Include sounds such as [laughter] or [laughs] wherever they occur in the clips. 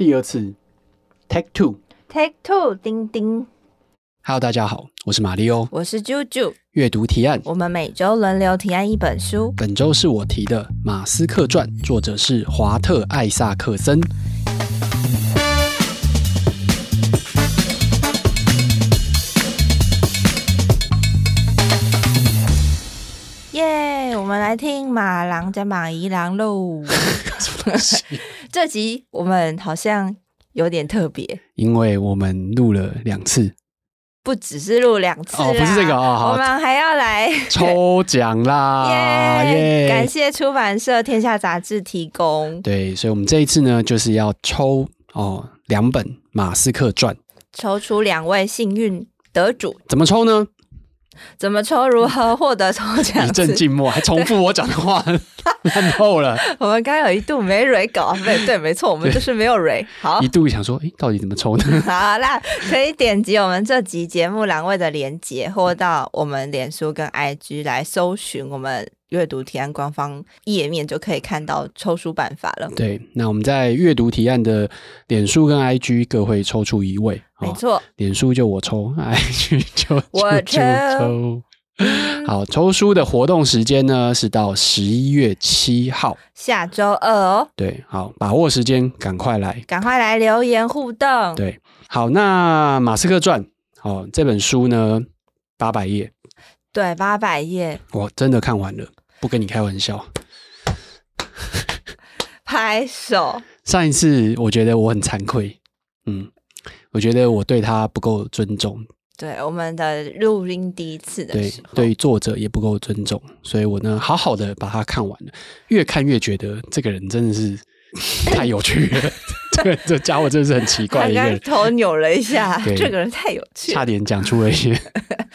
第二次，Take Two，Take Two，叮叮。Hello，大家好，我是马力欧，我是啾啾。阅读提案，我们每周轮流提案一本书。本周是我提的《马斯克传》，作者是华特·艾萨克森。耶！我们来听马郎加马姨郎喽。[laughs] 这集我们好像有点特别，因为我们录了两次，不只是录两次哦，不是这个哦，我们还要来抽奖啦！[laughs] 耶！感谢出版社天下杂志提供。对，所以我们这一次呢，就是要抽哦两本《马斯克传》，抽出两位幸运得主。怎么抽呢？怎么抽？如何获得抽奖？一阵静默，还重复我讲的话，烂透了。[laughs] 我们刚刚有一度没蕊稿，对对，没错，我们就是没有蕊。好，一度想说，哎，到底怎么抽呢？[laughs] 好，那可以点击我们这集节目栏位的连接，或到我们脸书跟 IG 来搜寻我们。阅读提案官方页面就可以看到抽书办法了。对，那我们在阅读提案的脸书跟 IG 各会抽出一位，没错，哦、脸书就我抽，[laughs] IG 就我抽。抽 [laughs] 好，抽书的活动时间呢是到十一月七号，下周二哦。对，好，把握时间，赶快来，赶快来留言互动。对，好，那《马斯克传》哦，这本书呢八百页，对，八百页，我真的看完了。不跟你开玩笑，[laughs] 拍手。上一次我觉得我很惭愧，嗯，我觉得我对他不够尊重。对，我们的录音第一次的时候，对，对作者也不够尊重，所以我呢，好好的把它看完了。越看越觉得这个人真的是 [laughs] 太有趣了。[laughs] 这这家伙真的是很奇怪的一个人，头扭了一下，这个人太有趣了，差点讲出了一些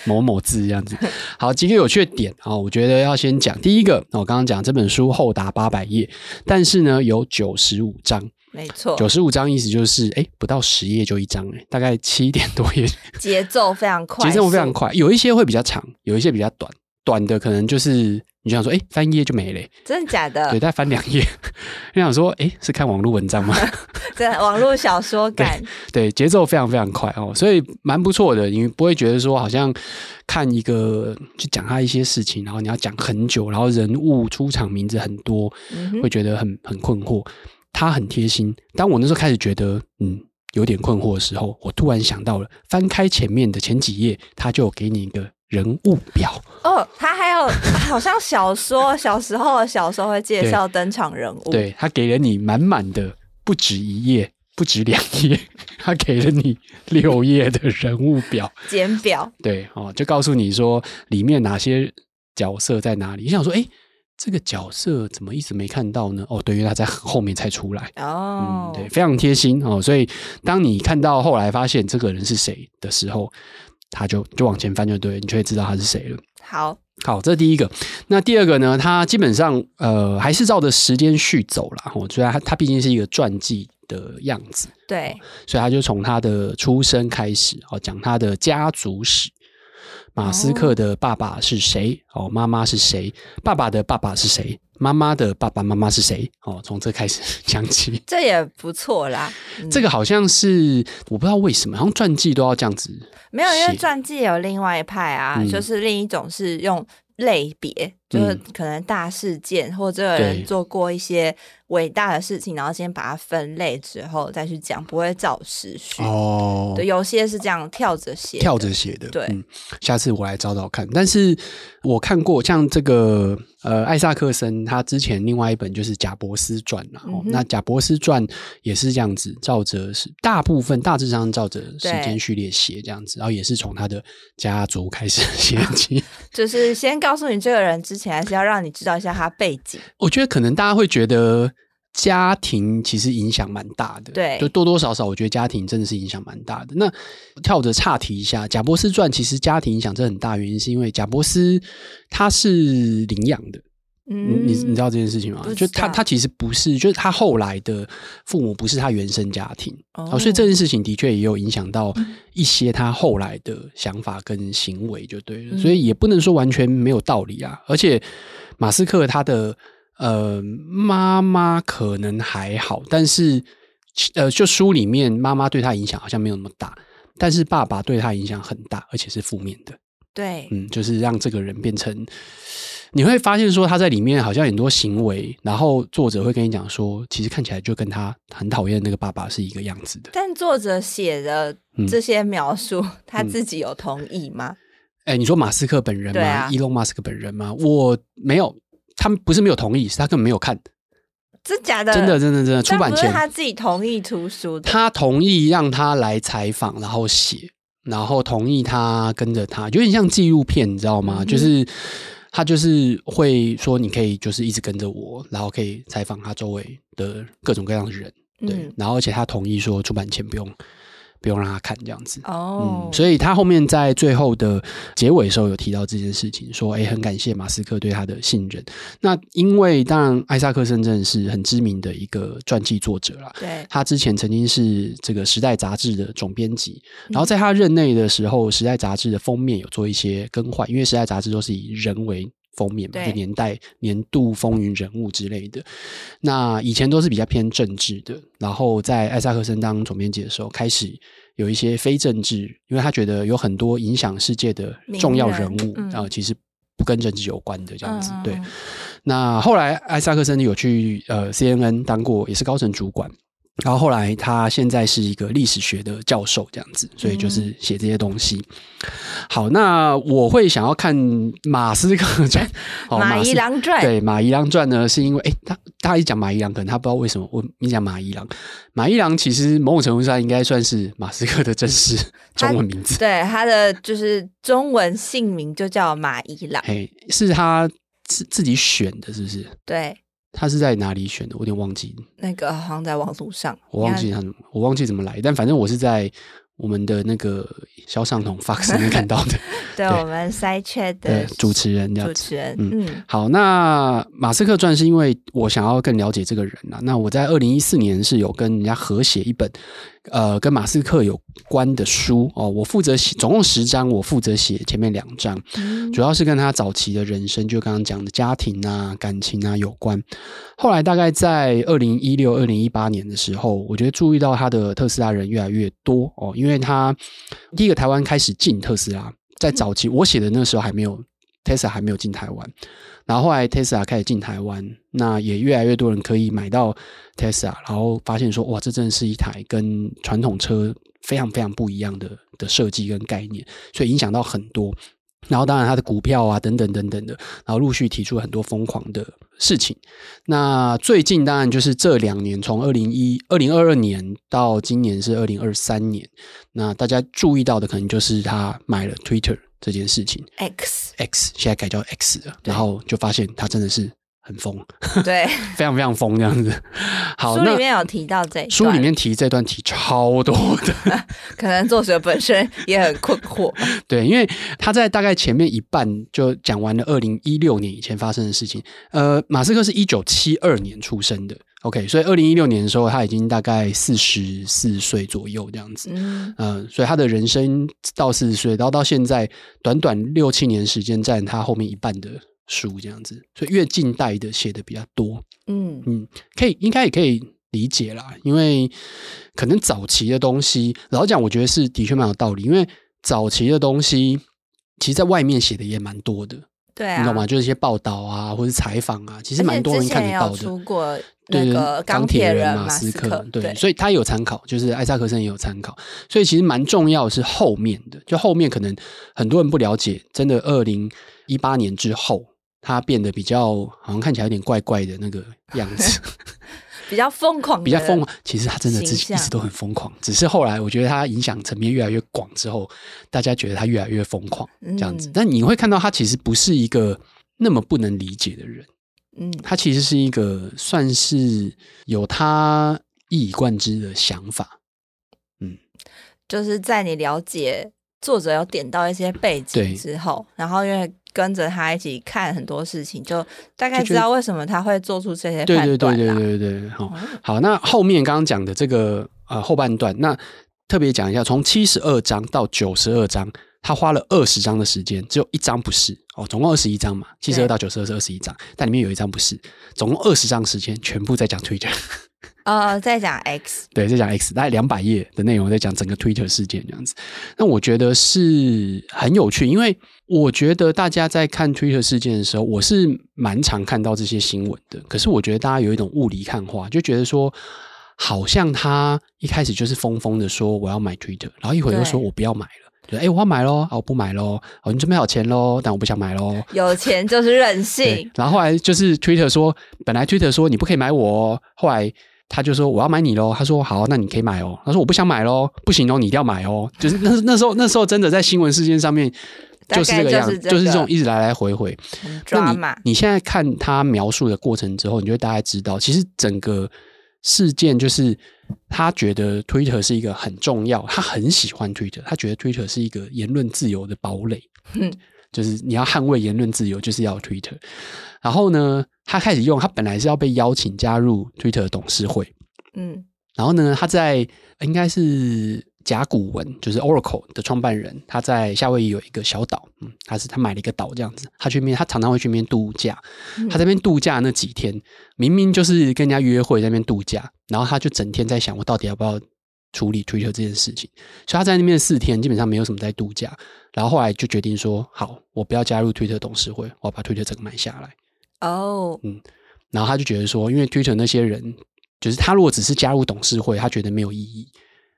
某某字这样子。好，几个有趣的点啊，我觉得要先讲。第一个。我刚刚讲这本书厚达八百页，但是呢有九十五章，没错，九十五章意思就是哎不到十页就一章哎，大概七点多页，节奏非常快，节奏非常快，有一些会比较长，有一些比较短，短的可能就是。你想说，哎、欸，翻页就没了，真的假的？对，再翻两页。[laughs] 你想说，哎、欸，是看网络文章吗？[laughs] 对，网络小说 [laughs] 感。对，节奏非常非常快哦，所以蛮不错的。你不会觉得说，好像看一个去讲他一些事情，然后你要讲很久，然后人物出场名字很多，嗯、会觉得很很困惑。他很贴心。当我那时候开始觉得，嗯，有点困惑的时候，我突然想到了，翻开前面的前几页，他就给你一个。人物表哦，他还有 [laughs] 好像小说小时候的小说会介绍登场人物，对，他给了你满满的不止一页，不止两页，[laughs] 他给了你六页的人物表简表，对哦，就告诉你说里面哪些角色在哪里。你想说，哎，这个角色怎么一直没看到呢？哦，对，因为他在后面才出来哦，嗯，对，非常贴心哦。所以当你看到后来发现这个人是谁的时候。他就就往前翻就对，你就会知道他是谁了。好，好，这是第一个。那第二个呢？他基本上呃还是照着时间序走了。我觉得他他毕竟是一个传记的样子，对，所以他就从他的出生开始哦，讲他的家族史。马斯克的爸爸是谁？哦，妈妈是谁？爸爸的爸爸是谁？妈妈的爸爸妈妈是谁？哦，从这开始 [laughs] 讲起，这也不错啦。嗯、这个好像是我不知道为什么，好像传记都要这样子。没有，因为传记有另外一派啊，嗯、就是另一种是用。类别就是可能大事件，嗯、或者这个人做过一些伟大的事情，然后先把它分类之后再去讲，不会照时序哦。对，有些是这样跳着写，跳着写的。对、嗯，下次我来找找看。但是我看过像这个呃艾萨克森，他之前另外一本就是贾伯斯传嘛、嗯、那贾伯斯传也是这样子，照着是大部分大致上照着时间序列写这样子，然后也是从他的家族开始 [laughs] 写起，[laughs] 就是先。告诉你这个人之前，还是要让你知道一下他背景。我觉得可能大家会觉得家庭其实影响蛮大的，对，就多多少少，我觉得家庭真的是影响蛮大的。那跳着岔题一下，贾伯斯传其实家庭影响真的很大，原因是因为贾伯斯他是领养的。嗯，你你知道这件事情吗？就他他其实不是，就是他后来的父母不是他原生家庭，哦，所以这件事情的确也有影响到一些他后来的想法跟行为，就对了。嗯，所以也不能说完全没有道理啊。而且马斯克他的呃妈妈可能还好，但是呃，就书里面妈妈对他影响好像没有那么大，但是爸爸对他影响很大，而且是负面的。对，嗯，就是让这个人变成，你会发现说他在里面好像很多行为，然后作者会跟你讲说，其实看起来就跟他很讨厌那个爸爸是一个样子的。但作者写的这些描述，嗯、他自己有同意吗？哎、嗯欸，你说马斯克本人吗？伊隆马斯克本人吗？我没有，他们不是没有同意，是他根本没有看。真假的？真的，真的，真的。出版前他自己同意出书的，他同意让他来采访，然后写。然后同意他跟着他，有点像纪录片，你知道吗？嗯、就是他就是会说，你可以就是一直跟着我，然后可以采访他周围的各种各样的人，对。嗯、然后而且他同意说，出版前不用。不用让他看这样子。哦，嗯，所以他后面在最后的结尾的时候有提到这件事情，说哎，很感谢马斯克对他的信任。那因为当然，艾萨克森真的是很知名的一个传记作者啦，对，他之前曾经是这个《时代》杂志的总编辑，然后在他任内的时候，《时代》杂志的封面有做一些更换，因为《时代》杂志都是以人为封面嘛，就年代、年度风云人物之类的。那以前都是比较偏政治的，然后在艾萨克森当总编辑的时候，开始有一些非政治，因为他觉得有很多影响世界的重要人物啊、嗯呃，其实不跟政治有关的这样子。嗯、对，那后来艾萨克森有去呃 CNN 当过，也是高层主管。然后后来，他现在是一个历史学的教授，这样子，所以就是写这些东西。嗯、好，那我会想要看马斯克传，[laughs] 马宜郎传。对，马伊郎传呢，是因为哎，他大家一讲马伊郎，可能他不知道为什么我你讲马伊郎。马伊郎其实某种程度上应该算是马斯克的真实 [laughs] 中文名字。对，他的就是中文姓名就叫马伊郎。哎，是他自自己选的，是不是？对。他是在哪里选的？我有点忘记。那个好像在网路上，我忘记他，我忘记怎么来。但反正我是在我们的那个肖上同 Fox [laughs] 里面看到的。对，对我们 Side Chat 的主持人，主持人。嗯，嗯好。那马斯克传是因为我想要更了解这个人啊。那我在二零一四年是有跟人家合写一本。呃，跟马斯克有关的书哦，我负责写，总共十章，我负责写前面两章，嗯、主要是跟他早期的人生，就刚刚讲的家庭啊、感情啊有关。后来大概在二零一六、二零一八年的时候，我觉得注意到他的特斯拉人越来越多哦，因为他第一个台湾开始进特斯拉，在早期我写的那时候还没有。Tesla 还没有进台湾，然后后来 Tesla 开始进台湾，那也越来越多人可以买到 Tesla，然后发现说，哇，这真的是一台跟传统车非常非常不一样的的设计跟概念，所以影响到很多。然后当然它的股票啊等等等等的，然后陆续提出很多疯狂的事情。那最近当然就是这两年，从二零一二零二二年到今年是二零二三年，那大家注意到的可能就是他买了 Twitter。这件事情，X X 现在改叫 X 了，然后就发现他真的是很疯，对，[laughs] 非常非常疯这样子。好，书里面有提到这一段，书里面提这段提超多的，[laughs] 可能作者本身也很困惑。[laughs] 对，因为他在大概前面一半就讲完了二零一六年以前发生的事情。呃，马斯克是一九七二年出生的。OK，所以二零一六年的时候，他已经大概四十四岁左右这样子，嗯、呃，所以他的人生到四十岁，然后到现在短短六七年时间，占他后面一半的书这样子，所以越近代的写的比较多，嗯。嗯，可以应该也可以理解啦，因为可能早期的东西，老实讲，我觉得是的确蛮有道理，因为早期的东西，其实在外面写的也蛮多的。对啊，你懂吗？就是一些报道啊，或者采访啊，其实蛮多人看得到的。出过那个钢铁人马斯克，对，对，所以他有参考，就是艾萨克森也有参考，所以其实蛮重要的是后面的，就后面可能很多人不了解，真的二零一八年之后，他变得比较好像看起来有点怪怪的那个样子。[laughs] 比较疯狂，比较疯狂。其实他真的自己一直都很疯狂，只是后来我觉得他影响层面越来越广之后，大家觉得他越来越疯狂这样子。嗯、但你会看到他其实不是一个那么不能理解的人，嗯，他其实是一个算是有他一以贯之的想法，嗯，就是在你了解作者有点到一些背景之后，对然后因为。跟着他一起看很多事情，就大概知道为什么他会做出这些判断。对对对对对对，好，好。那后面刚刚讲的这个呃后半段，那特别讲一下，从七十二章到九十二章，他花了二十章的时间，只有一章不是哦，总共二十一章嘛，七十二到九十二是二十一章，但里面有一章不是，总共二十章时间全部在讲 Twitter。呃，[laughs] 在讲 X，对，在讲 X，大概两百页的内容在讲整个 Twitter 事件这样子。那我觉得是很有趣，因为我觉得大家在看 Twitter 事件的时候，我是蛮常看到这些新闻的。可是我觉得大家有一种雾里看花，就觉得说，好像他一开始就是疯疯的说我要买 Twitter，然后一会儿又说我不要买了。就，哎，我要买喽，啊，我不买喽，哦，你准备好钱喽，但我不想买喽。有钱就是任性。然后后来就是 Twitter 说，本来 Twitter 说你不可以买我哦，后来他就说我要买你喽。他说好，那你可以买哦。他说我不想买喽，不行哦，你一定要买哦。就是那那时候那时候真的在新闻事件上面就是这个样子，就是，这个，就是这种一直来来回回。那你你现在看他描述的过程之后，你就会大概知道，其实整个。事件就是他觉得 Twitter 是一个很重要，他很喜欢 Twitter，他觉得 Twitter 是一个言论自由的堡垒，嗯，就是你要捍卫言论自由，就是要 Twitter。然后呢，他开始用，他本来是要被邀请加入 Twitter 董事会，嗯，然后呢，他在应该是。甲骨文就是 Oracle 的创办人，他在夏威夷有一个小岛，嗯，他是他买了一个岛这样子，他去面，他常常会去那边度假。他在那边度假那几天，明明就是跟人家约会在那边度假，然后他就整天在想，我到底要不要处理 Twitter 这件事情。所以他在那边四天基本上没有什么在度假，然后后来就决定说，好，我不要加入 Twitter 董事会，我要把 Twitter 整个买下来。哦，oh. 嗯，然后他就觉得说，因为 Twitter 那些人，就是他如果只是加入董事会，他觉得没有意义。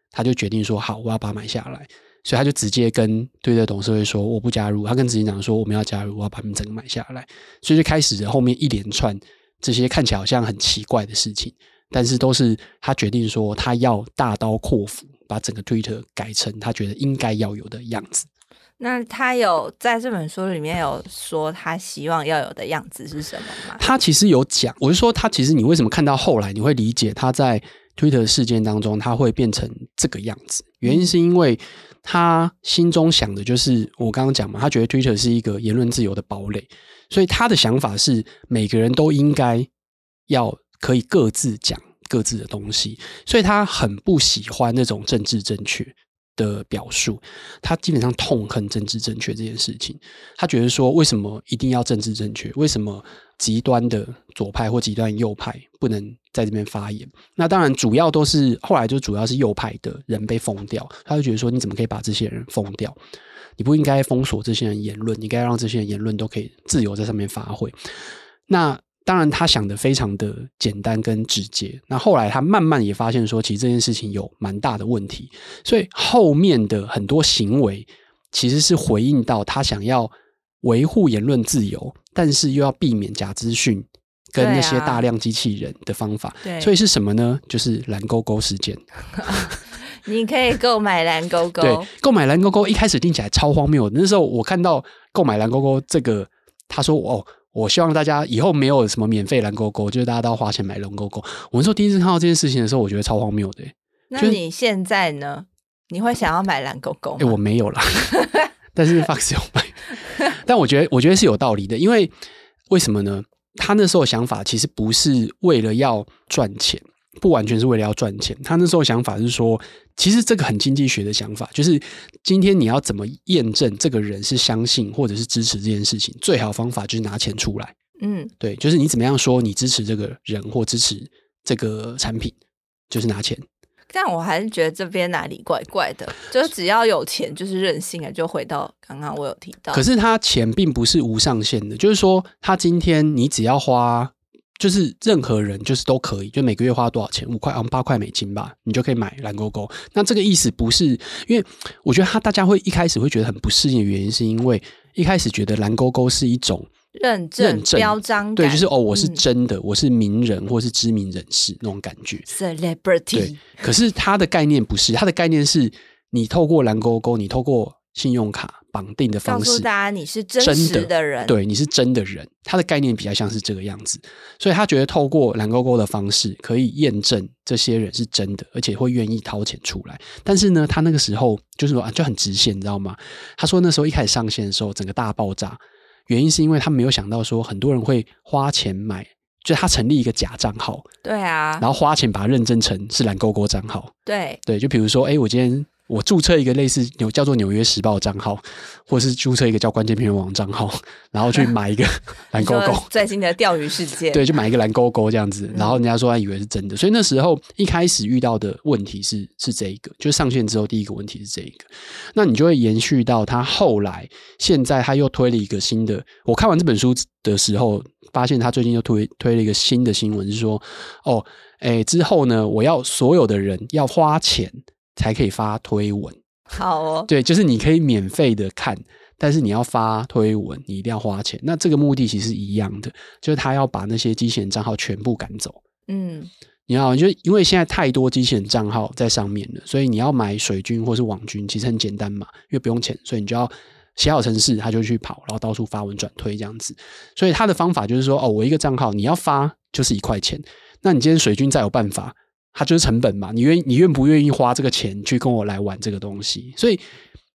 他就决定说好，我要把它买下来，所以他就直接跟推特董事会说我不加入。他跟执行长说我们要加入，我要把他们整个买下来。所以就开始后面一连串这些看起来好像很奇怪的事情，但是都是他决定说他要大刀阔斧把整个推特改成他觉得应该要有的样子。那他有在这本书里面有说他希望要有的样子是什么吗？他其实有讲，我是说他其实你为什么看到后来你会理解他在。Twitter 事件当中，他会变成这个样子，原因是因为他心中想的就是我刚刚讲嘛，他觉得 Twitter 是一个言论自由的堡垒，所以他的想法是每个人都应该要可以各自讲各自的东西，所以他很不喜欢那种政治正确的表述，他基本上痛恨政治正确这件事情，他觉得说为什么一定要政治正确？为什么？极端的左派或极端右派不能在这边发言。那当然，主要都是后来就主要是右派的人被封掉。他就觉得说，你怎么可以把这些人封掉？你不应该封锁这些人言论，你应该让这些人言论都可以自由在上面发挥。那当然，他想的非常的简单跟直接。那后来他慢慢也发现说，其实这件事情有蛮大的问题。所以后面的很多行为其实是回应到他想要维护言论自由。但是又要避免假资讯跟那些大量机器人的方法，所以是什么呢？就是蓝勾勾事件。[laughs] 你可以购买蓝勾勾，对，购买蓝勾勾一开始听起来超荒谬。那时候我看到购买蓝勾勾这个，他说哦，我希望大家以后没有什么免费蓝勾勾，就是大家都要花钱买蓝勾勾。我那时候第一次看到这件事情的时候，我觉得超荒谬的。那你现在呢？你会想要买蓝勾勾吗？哎，[laughs] 我没有啦，[laughs] 但是 Fox 有买。[laughs] 但我觉得，我觉得是有道理的，因为为什么呢？他那时候想法其实不是为了要赚钱，不完全是为了要赚钱。他那时候想法是说，其实这个很经济学的想法，就是今天你要怎么验证这个人是相信或者是支持这件事情，最好方法就是拿钱出来。嗯，对，就是你怎么样说你支持这个人或支持这个产品，就是拿钱。但我还是觉得这边哪里怪怪的，就是只要有钱就是任性啊！就回到刚刚我有提到，可是他钱并不是无上限的，就是说他今天你只要花，就是任何人就是都可以，就每个月花多少钱，五块啊八块美金吧，你就可以买蓝勾勾。那这个意思不是，因为我觉得他大家会一开始会觉得很不适应的原因，是因为一开始觉得蓝勾勾是一种。认证、标章，对，就是哦，我是真的，嗯、我是名人或是知名人士那种感觉。Celebrity，对。可是它的概念不是，它的概念是你透过蓝勾勾，你透过信用卡绑定的方式，告诉大家你是真实的人，对，你是真的人。他的概念比较像是这个样子，所以他觉得透过蓝勾勾的方式可以验证这些人是真的，而且会愿意掏钱出来。但是呢，他那个时候就是说啊，就很直线，你知道吗？他说那时候一开始上线的时候，整个大爆炸。原因是因为他没有想到说很多人会花钱买，就是他成立一个假账号，对啊，然后花钱把它认证成是蓝勾勾账号，对对，就比如说，哎，我今天我注册一个类似纽叫做《纽约时报》账号，或是注册一个叫关键评论网账号，[laughs] 然后去买一个 [laughs] 蓝勾勾，最近的钓鱼事件，对，就买一个蓝勾勾这样子，然后人家说他以为是真的，所以那时候一开始遇到的问题是是这一个，就上线之后第一个问题是这一个，那你就会延续到他后来，现在他又推了一个新的，我看完这本书的时候，发现他最近又推推了一个新的新闻，是说哦，哎，之后呢，我要所有的人要花钱。才可以发推文，好哦。[laughs] 对，就是你可以免费的看，但是你要发推文，你一定要花钱。那这个目的其实是一样的，就是他要把那些机器人账号全部赶走。嗯，你知道，就因为现在太多机器人账号在上面了，所以你要买水军或是网军，其实很简单嘛，因为不用钱，所以你就要写好程式，他就去跑，然后到处发文转推这样子。所以他的方法就是说，哦，我一个账号你要发就是一块钱，那你今天水军再有办法。它就是成本嘛，你愿你愿不愿意花这个钱去跟我来玩这个东西？所以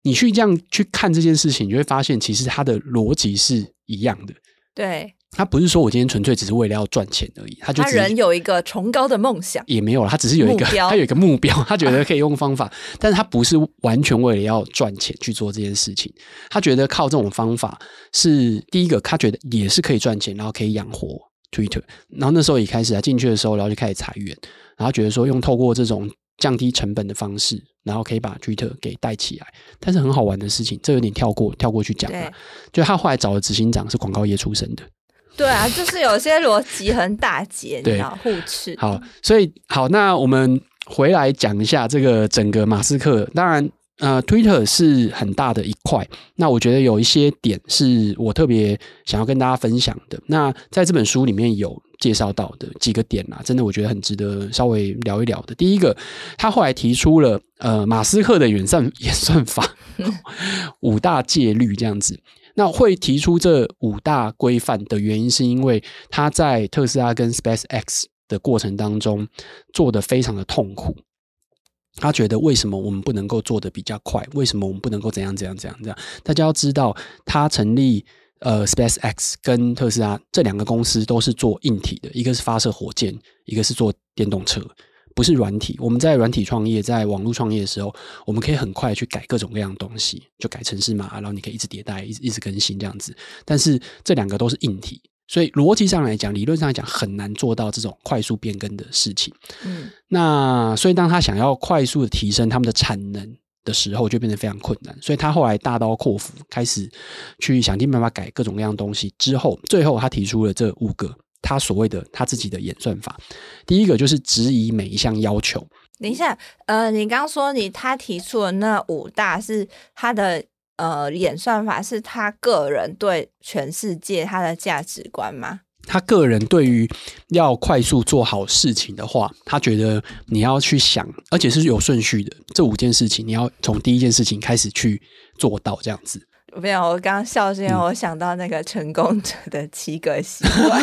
你去这样去看这件事情，你就会发现其实它的逻辑是一样的。对，他不是说我今天纯粹只是为了要赚钱而已，他就他人有一个崇高的梦想，也没有了，他只是有一个 [laughs] 他有一个目标，他觉得可以用方法，啊、[laughs] 但是他不是完全为了要赚钱去做这件事情，他觉得靠这种方法是第一个，他觉得也是可以赚钱，然后可以养活 Twitter，然后那时候也开始啊进去的时候，然后就开始裁员。然后觉得说用透过这种降低成本的方式，然后可以把 Twitter 给带起来，但是很好玩的事情，这有点跳过跳过去讲了。就他后来找的执行长是广告业出身的。对啊，就是有些逻辑很大结，对，互斥。好，所以好，那我们回来讲一下这个整个马斯克，当然。呃，Twitter 是很大的一块。那我觉得有一些点是我特别想要跟大家分享的。那在这本书里面有介绍到的几个点啊，真的我觉得很值得稍微聊一聊的。第一个，他后来提出了呃马斯克的演算 [laughs] 演算法 [laughs] 五大戒律这样子。那会提出这五大规范的原因，是因为他在特斯拉跟 SpaceX 的过程当中做的非常的痛苦。他觉得为什么我们不能够做的比较快？为什么我们不能够怎样怎样怎样这样？大家要知道，他成立呃 SpaceX 跟特斯拉这两个公司都是做硬体的，一个是发射火箭，一个是做电动车，不是软体。我们在软体创业，在网络创业的时候，我们可以很快去改各种各样的东西，就改程式码，然后你可以一直迭代，一直一直更新这样子。但是这两个都是硬体。所以逻辑上来讲，理论上来讲，很难做到这种快速变更的事情。嗯，那所以当他想要快速的提升他们的产能的时候，就变得非常困难。所以他后来大刀阔斧，开始去想尽办法改各种各样东西。之后，最后他提出了这五个他所谓的他自己的演算法。第一个就是质疑每一项要求。等一下，呃，你刚刚说你他提出的那五大是他的。呃，演算法是他个人对全世界他的价值观吗？他个人对于要快速做好事情的话，他觉得你要去想，而且是有顺序的。这五件事情，你要从第一件事情开始去做到，这样子。没有，我刚刚笑是因为我想到那个成功者的七个习惯，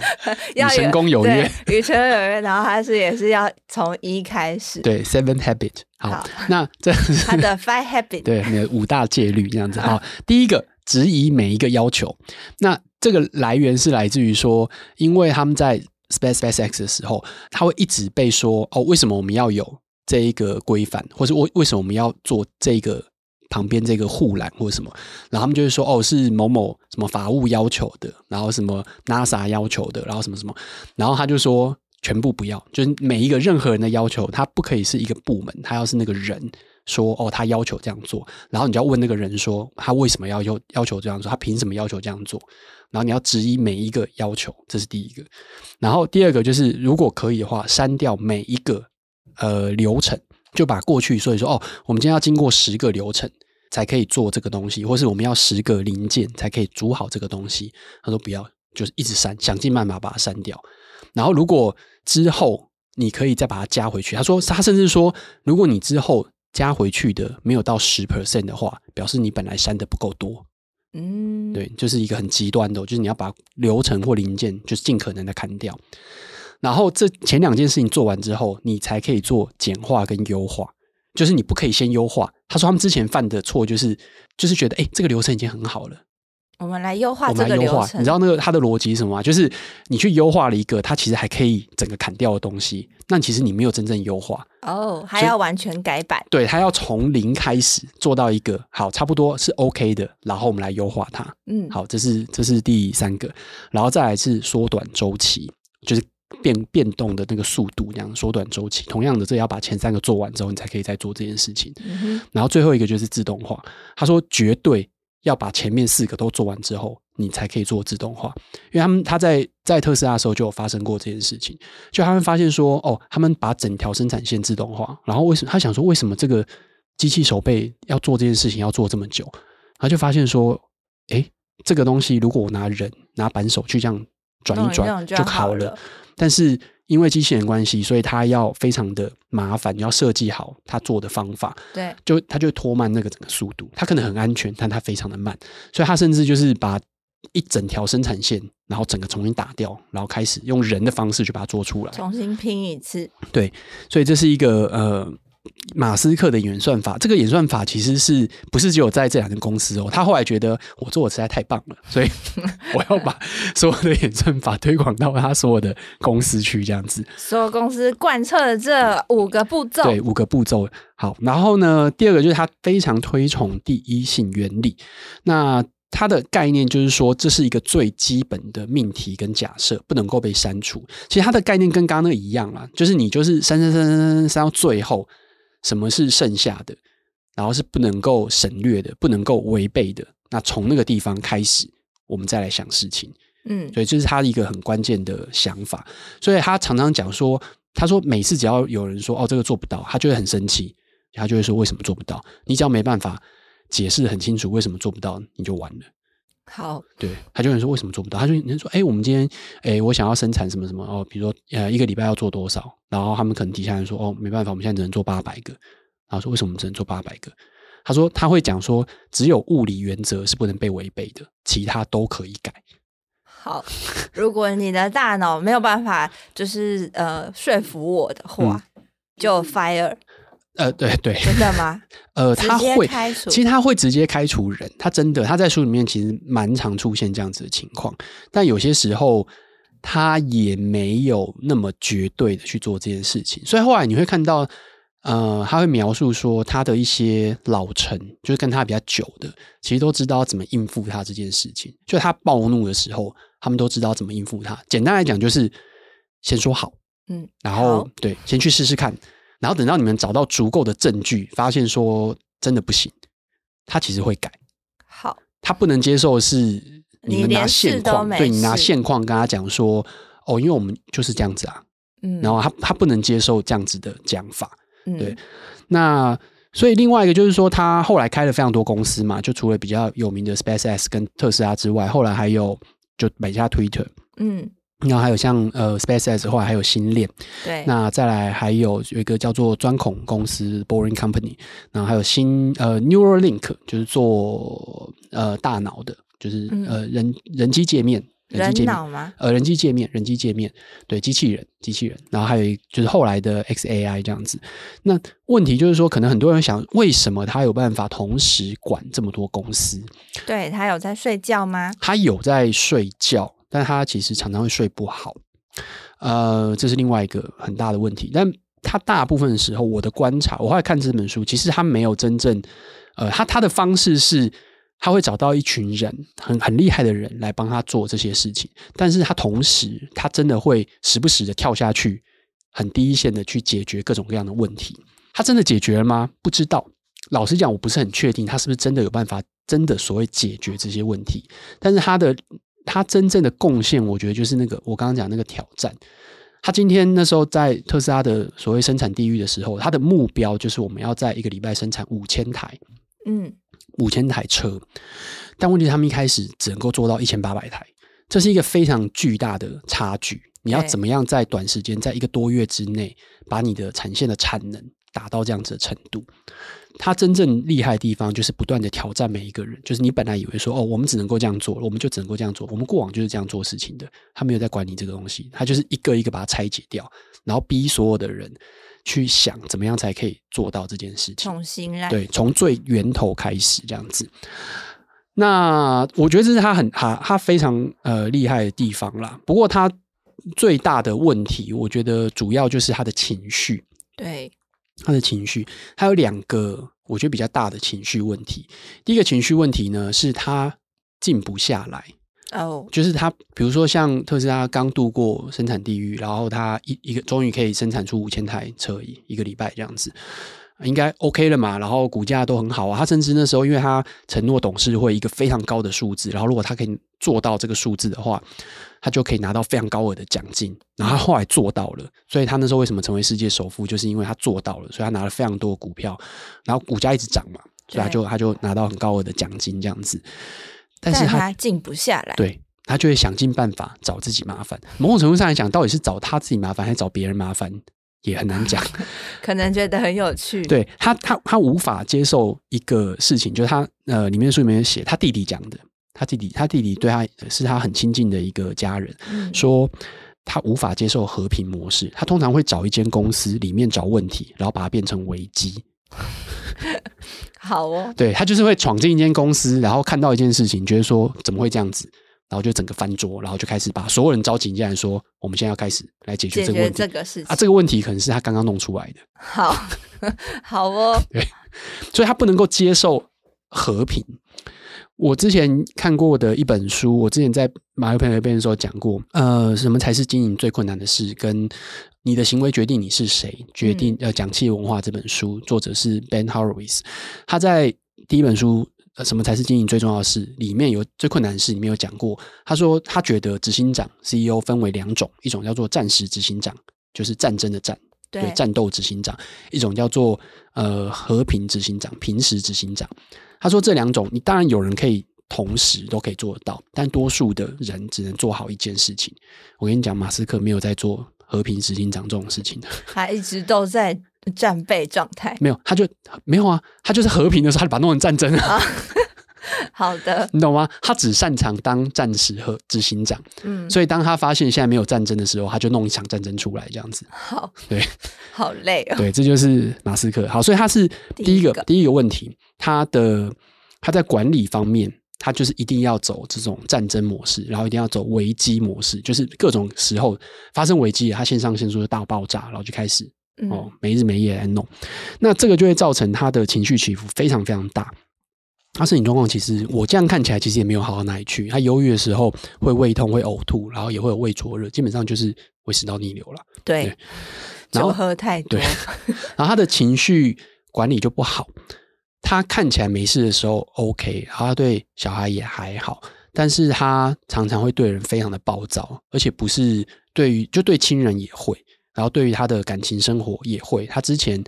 [laughs] 要成功有约，与成功有约，然后他是也是要从一开始，对，Seven Habit。好，好那这是他的 Five Habit，[laughs] 对，你的五大戒律这样子。好，第一个质疑每一个要求，那这个来源是来自于说，因为他们在 Space SpaceX 的时候，他会一直被说哦，为什么我们要有这一个规范，或是为为什么我们要做这个？旁边这个护栏或者什么，然后他们就会说哦，是某某什么法务要求的，然后什么 NASA 要求的，然后什么什么，然后他就说全部不要，就是每一个任何人的要求，他不可以是一个部门，他要是那个人说哦，他要求这样做，然后你就要问那个人说他为什么要要要求这样做，他凭什么要求这样做，然后你要质疑每一个要求，这是第一个，然后第二个就是如果可以的话，删掉每一个呃流程。就把过去，所以说哦，我们今天要经过十个流程才可以做这个东西，或是我们要十个零件才可以组好这个东西。他说不要，就是一直删，想尽办法把它删掉。然后如果之后你可以再把它加回去，他说他甚至说，如果你之后加回去的没有到十 percent 的话，表示你本来删的不够多。嗯，对，就是一个很极端的，就是你要把流程或零件就是尽可能的砍掉。然后这前两件事情做完之后，你才可以做简化跟优化。就是你不可以先优化。他说他们之前犯的错就是，就是觉得哎，这个流程已经很好了，我们来优化这个流程。你知道那个他的逻辑是什么吗？就是你去优化了一个，它其实还可以整个砍掉的东西，那其实你没有真正优化哦，还要完全改版。对，他要从零开始做到一个好，差不多是 OK 的，然后我们来优化它。嗯，好，这是这是第三个，然后再来是缩短周期，就是变变动的那个速度，这样缩短周期。同样的，这要把前三个做完之后，你才可以再做这件事情。嗯，然后最后一个就是自动化，他说绝对。要把前面四个都做完之后，你才可以做自动化。因为他们他在在特斯拉的时候就有发生过这件事情，就他们发现说，哦，他们把整条生产线自动化，然后为什么他想说，为什么这个机器手背要做这件事情要做这么久？他就发现说，诶，这个东西如果我拿人拿扳手去这样转一转就好了，但是。因为机器人关系，所以它要非常的麻烦，你要设计好它做的方法，对，就它就拖慢那个整个速度。它可能很安全，但它非常的慢，所以它甚至就是把一整条生产线，然后整个重新打掉，然后开始用人的方式去把它做出来，重新拼一次。对，所以这是一个呃。马斯克的演算法，这个演算法其实是不是只有在这两间公司哦？他后来觉得我做的实在太棒了，所以 [laughs] 我要把所有的演算法推广到他所有的公司去，这样子。所有公司贯彻了这五个步骤，对，五个步骤。好，然后呢，第二个就是他非常推崇第一性原理。那它的概念就是说，这是一个最基本的命题跟假设，不能够被删除。其实它的概念跟刚刚那个一样啦，就是你就是删删删删删删到最后。什么是剩下的？然后是不能够省略的，不能够违背的。那从那个地方开始，我们再来想事情。嗯，所以这是他一个很关键的想法。所以他常常讲说，他说每次只要有人说哦这个做不到，他就会很生气，他就会说为什么做不到？你只要没办法解释很清楚为什么做不到，你就完了。好，对，他就会说为什么做不到？他就能说，哎，我们今天，哎，我想要生产什么什么哦，比如说，呃，一个礼拜要做多少？然后他们可能底下人说，哦，没办法，我们现在只能做八百个。然后说为什么只能做八百个？他说他会讲说，只有物理原则是不能被违背的，其他都可以改。好，如果你的大脑没有办法，就是呃说服我的话，嗯、就 fire。呃，对对，真的吗？[laughs] 呃，他会其实他会直接开除人，他真的他在书里面其实蛮常出现这样子的情况，但有些时候他也没有那么绝对的去做这件事情，所以后来你会看到，呃，他会描述说他的一些老臣，就是跟他比较久的，其实都知道怎么应付他这件事情，就他暴怒的时候，他们都知道怎么应付他。简单来讲，就是先说好，嗯，然后对，先去试试看。然后等到你们找到足够的证据，发现说真的不行，他其实会改。好，他不能接受的是你们拿现况，对，你拿现况跟他讲说，哦，因为我们就是这样子啊。嗯，然后他他不能接受这样子的讲法。嗯，对。那所以另外一个就是说，他后来开了非常多公司嘛，就除了比较有名的 SpaceX 跟特斯拉之外，后来还有就买下 Twitter。嗯。然后还有像呃 SpaceX 后来还有星链，对，那再来还有有一个叫做钻孔公司 Boring Company，然后还有新呃 Neuralink 就是做呃大脑的，就是呃人人机界面，人机界面吗？呃人机界面，人机界面，对，机器人机器人，然后还有一就是后来的 XAI 这样子。那问题就是说，可能很多人想，为什么他有办法同时管这么多公司？对，他有在睡觉吗？他有在睡觉。但他其实常常会睡不好，呃，这是另外一个很大的问题。但他大部分的时候，我的观察，我后来看这本书，其实他没有真正，呃，他他的方式是，他会找到一群人很很厉害的人来帮他做这些事情，但是他同时，他真的会时不时的跳下去，很第一线的去解决各种各样的问题。他真的解决了吗？不知道。老实讲，我不是很确定他是不是真的有办法，真的所谓解决这些问题。但是他的。他真正的贡献，我觉得就是那个我刚刚讲那个挑战。他今天那时候在特斯拉的所谓生产地域的时候，他的目标就是我们要在一个礼拜生产五千台，嗯，五千台车。但问题是他们一开始只能够做到一千八百台，这是一个非常巨大的差距。你要怎么样在短时间，在一个多月之内，把你的产线的产能达到这样子的程度？他真正厉害的地方就是不断的挑战每一个人，就是你本来以为说哦，我们只能够这样做，我们就只能够这样做，我们过往就是这样做事情的。他没有在管你这个东西，他就是一个一个把它拆解掉，然后逼所有的人去想怎么样才可以做到这件事情。重新来，对，从最源头开始这样子。那我觉得这是他很他他非常呃厉害的地方啦。不过他最大的问题，我觉得主要就是他的情绪。对，他的情绪，他有两个我觉得比较大的情绪问题。第一个情绪问题呢，是他静不下来。哦，就是他，比如说像特斯拉刚度过生产地狱，然后他一一个终于可以生产出五千台车，一一个礼拜这样子。应该 OK 了嘛？然后股价都很好啊。他甚至那时候，因为他承诺董事会一个非常高的数字，然后如果他可以做到这个数字的话，他就可以拿到非常高额的奖金。然后他后来做到了，所以他那时候为什么成为世界首富，就是因为他做到了，所以他拿了非常多的股票，然后股价一直涨嘛，所以他就他就拿到很高额的奖金这样子。但是他静不下来，对，他就会想尽办法找自己麻烦。某种程度上来讲，到底是找他自己麻烦，还是找别人麻烦？也很难讲，[laughs] 可能觉得很有趣。对他，他他无法接受一个事情，就是他呃，里面书里面写他弟弟讲的，他弟弟他弟弟对他是他很亲近的一个家人，嗯、说他无法接受和平模式。他通常会找一间公司里面找问题，然后把它变成危机。[laughs] 好哦，对他就是会闯进一间公司，然后看到一件事情，觉得说怎么会这样子。然后就整个翻桌，然后就开始把所有人召集进来，说：“我们现在要开始来解决这个问题。”这个事情啊，这个问题可能是他刚刚弄出来的。好，[laughs] 好哦。对，所以他不能够接受和平。我之前看过的一本书，我之前在马友朋友那边的时候讲过，呃，什么才是经营最困难的事？跟你的行为决定你是谁，决定呃，讲企业文化这本书，作者是 Ben Horowitz。他在第一本书。什么才是经营最重要的事？里面有最困难的事，里面有讲过。他说他觉得执行长 CEO 分为两种，一种叫做战时执行长，就是战争的战，对，对战斗执行长；一种叫做呃和平执行长，平时执行长。他说这两种，你当然有人可以同时都可以做得到，但多数的人只能做好一件事情。我跟你讲，马斯克没有在做和平执行长这种事情的，他一直都在。战备状态没有，他就没有啊，他就是和平的时候，他就把它弄成战争。啊、[laughs] 好的，[laughs] 你懂吗？他只擅长当战士和执行长，嗯，所以当他发现现在没有战争的时候，他就弄一场战争出来，这样子。好，对，[laughs] 好累哦。对，这就是马斯克。好，所以他是第一个，第一个，问题，他的他在管理方面，他就是一定要走这种战争模式，然后一定要走危机模式，就是各种时候发生危机，他线上腺素就大爆炸，然后就开始。哦，没日没夜来弄，那这个就会造成他的情绪起伏非常非常大。他身体状况其实我这样看起来其实也没有好到哪里去。他忧郁的时候会胃痛、会呕吐，然后也会有胃灼热，基本上就是会食道逆流了。对，对然后喝太多，对，然后他的情绪管理就不好。他看起来没事的时候 OK，然后他对小孩也还好，但是他常常会对人非常的暴躁，而且不是对于就对亲人也会。然后对于他的感情生活也会，他之前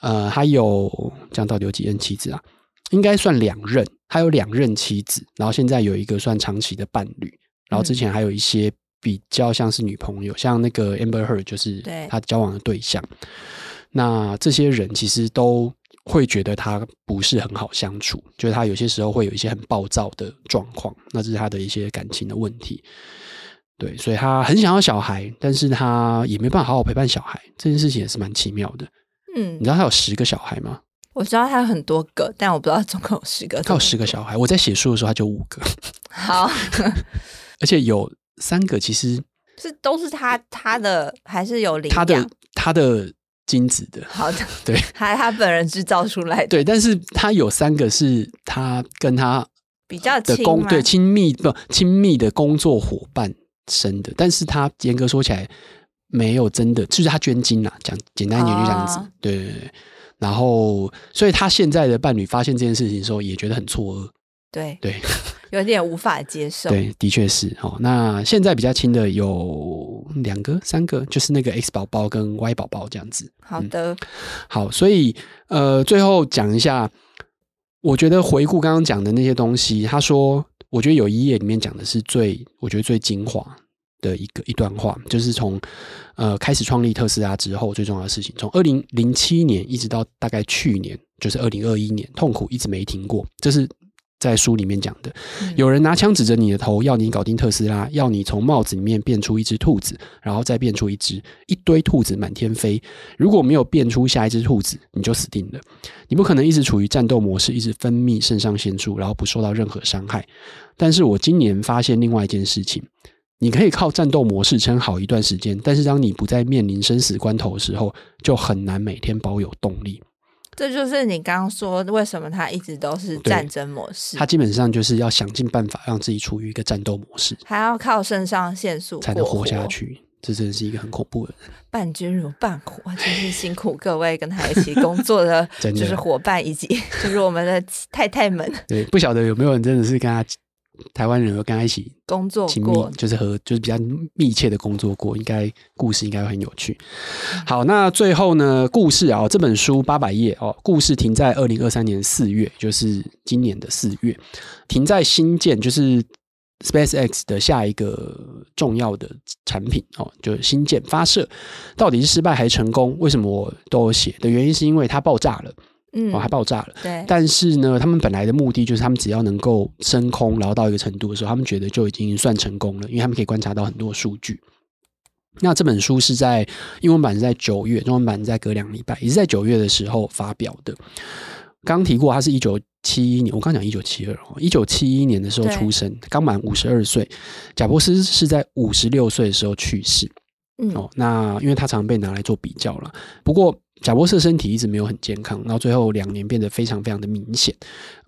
呃，他有这样到底有几任妻子啊？应该算两任，他有两任妻子，然后现在有一个算长期的伴侣，然后之前还有一些比较像是女朋友，嗯、像那个 Amber Heard 就是他交往的对象。对那这些人其实都会觉得他不是很好相处，就是他有些时候会有一些很暴躁的状况，那这是他的一些感情的问题。对，所以他很想要小孩，但是他也没办法好好陪伴小孩，这件事情也是蛮奇妙的。嗯，你知道他有十个小孩吗？我知道他有很多个，但我不知道总共有十个。他有十个小孩，我在写书的时候他就五个。好，而且有三个其实 [laughs] 是都是他他的，还是有领他的他的精子的。好的，对，还他本人制造出来的。对，但是他有三个是他跟他比较的工对亲密不亲密的工作伙伴。生的，但是他严格说起来没有真的，就是他捐精啦，讲简单一点就这样子，哦、对对对。然后，所以他现在的伴侣发现这件事情的时候，也觉得很错愕，对对，有点无法接受。对，的确是哦。那现在比较亲的有两个、三个，就是那个 X 宝宝跟 Y 宝宝这样子。好的，嗯、好，所以呃，最后讲一下，我觉得回顾刚刚讲的那些东西，他说。我觉得有一页里面讲的是最，我觉得最精华的一个一段话，就是从呃开始创立特斯拉之后最重要的事情，从二零零七年一直到大概去年，就是二零二一年，痛苦一直没停过，这是在书里面讲的，有人拿枪指着你的头，要你搞定特斯拉，要你从帽子里面变出一只兔子，然后再变出一只，一堆兔子满天飞。如果没有变出下一只兔子，你就死定了。你不可能一直处于战斗模式，一直分泌肾上腺素，然后不受到任何伤害。但是我今年发现另外一件事情，你可以靠战斗模式撑好一段时间，但是当你不再面临生死关头的时候，就很难每天保有动力。这就是你刚刚说为什么他一直都是战争模式？他基本上就是要想尽办法让自己处于一个战斗模式，还要靠肾上腺素才能活下去。这真的是一个很恐怖的人，伴君如伴虎，真是辛苦各位跟他一起工作的，[laughs] 就是伙伴以及就是我们的太太们。对，不晓得有没有人真的是跟他。台湾人有跟他一起工作亲密，就是和就是比较密切的工作过，应该故事应该会很有趣。好，那最后呢，故事啊，这本书八百页哦，故事停在二零二三年四月，就是今年的四月，停在新建，就是 SpaceX 的下一个重要的产品哦，就是新建发射到底是失败还是成功？为什么我都有写的原因是因为它爆炸了。嗯，哦，还爆炸了。对，但是呢，他们本来的目的就是，他们只要能够升空，然后到一个程度的时候，他们觉得就已经算成功了，因为他们可以观察到很多数据。那这本书是在英文版是在九月，中文版在隔两礼拜，也是在九月的时候发表的。刚提过，他是一九七一年，我刚讲一九七二，一九七一年的时候出生，刚满五十二岁。贾伯斯是在五十六岁的时候去世。嗯，哦，那因为他常常被拿来做比较了，不过。贾伯斯身体一直没有很健康，然后最后两年变得非常非常的明显。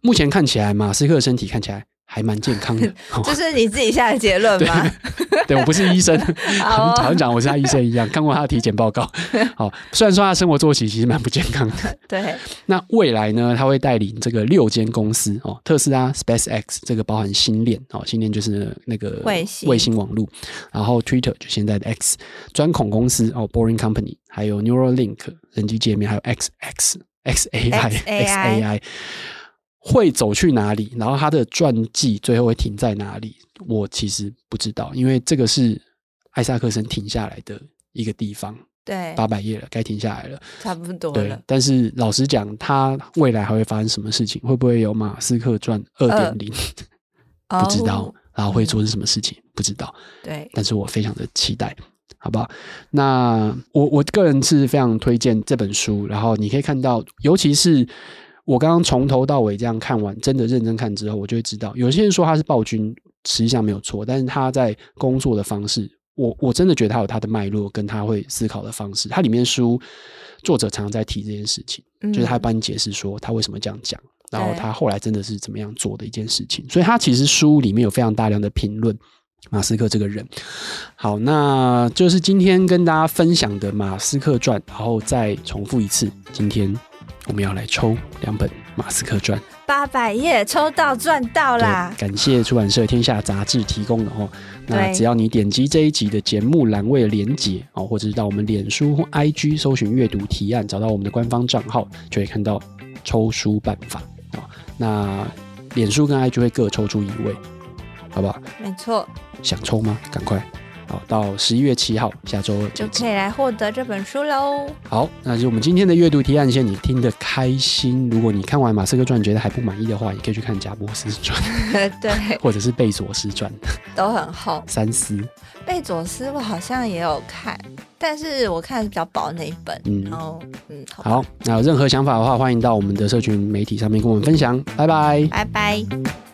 目前看起来，马斯克的身体看起来还蛮健康的。[laughs] 这是你自己下的结论吗？[laughs] 对，对，我不是医生，[laughs] 好像讲我是他医生一样，看过他的体检报告。好，虽然说他生活作息其实蛮不健康的。对。那未来呢？他会带领这个六间公司哦，特斯拉、SpaceX 这个包含星链哦，星链就是那个卫星卫星网络，然后 Twitter 就现在的 X 专孔公司哦，Boring Company，还有 Neuralink 人机界面，还有 X X X A I X A I 会走去哪里？然后他的传记最后会停在哪里？我其实不知道，因为这个是艾萨克森停下来的一个地方。对，八百页了，该停下来了，差不多了。对，但是老实讲，他未来还会发生什么事情？会不会有马斯克传二点零？[laughs] 不知道。然后会做是什么事情？嗯、不知道。对，但是我非常的期待，好不好？那我我个人是非常推荐这本书。然后你可以看到，尤其是我刚刚从头到尾这样看完，真的认真看之后，我就会知道，有些人说他是暴君，实际上没有错，但是他在工作的方式。我我真的觉得他有他的脉络，跟他会思考的方式。他里面书作者常常在提这件事情，嗯、就是他帮你解释说他为什么这样讲，然后他后来真的是怎么样做的一件事情。所以他其实书里面有非常大量的评论马斯克这个人。好，那就是今天跟大家分享的马斯克传，然后再重复一次，今天我们要来抽两本马斯克传，八百页抽到赚到啦！感谢出版社天下杂志提供的哦。那只要你点击这一集的节目栏位的连结哦，或者是到我们脸书或 IG 搜寻阅读提案，找到我们的官方账号，就会看到抽书办法哦。那脸书跟 IG 会各抽出一位，好不好？没错。想抽吗？赶快。好，到十一月七号，下周二就可以来获得这本书喽。好，那就我们今天的阅读提案，先你听得开心。如果你看完马斯克传觉得还不满意的话，也可以去看贾伯斯传，[laughs] 对，或者是贝佐斯传，都很厚。三思。贝佐斯我好像也有看，但是我看的是比较薄那一本。嗯，然后嗯，好，好，那有任何想法的话，欢迎到我们的社群媒体上面跟我们分享。拜拜，拜拜。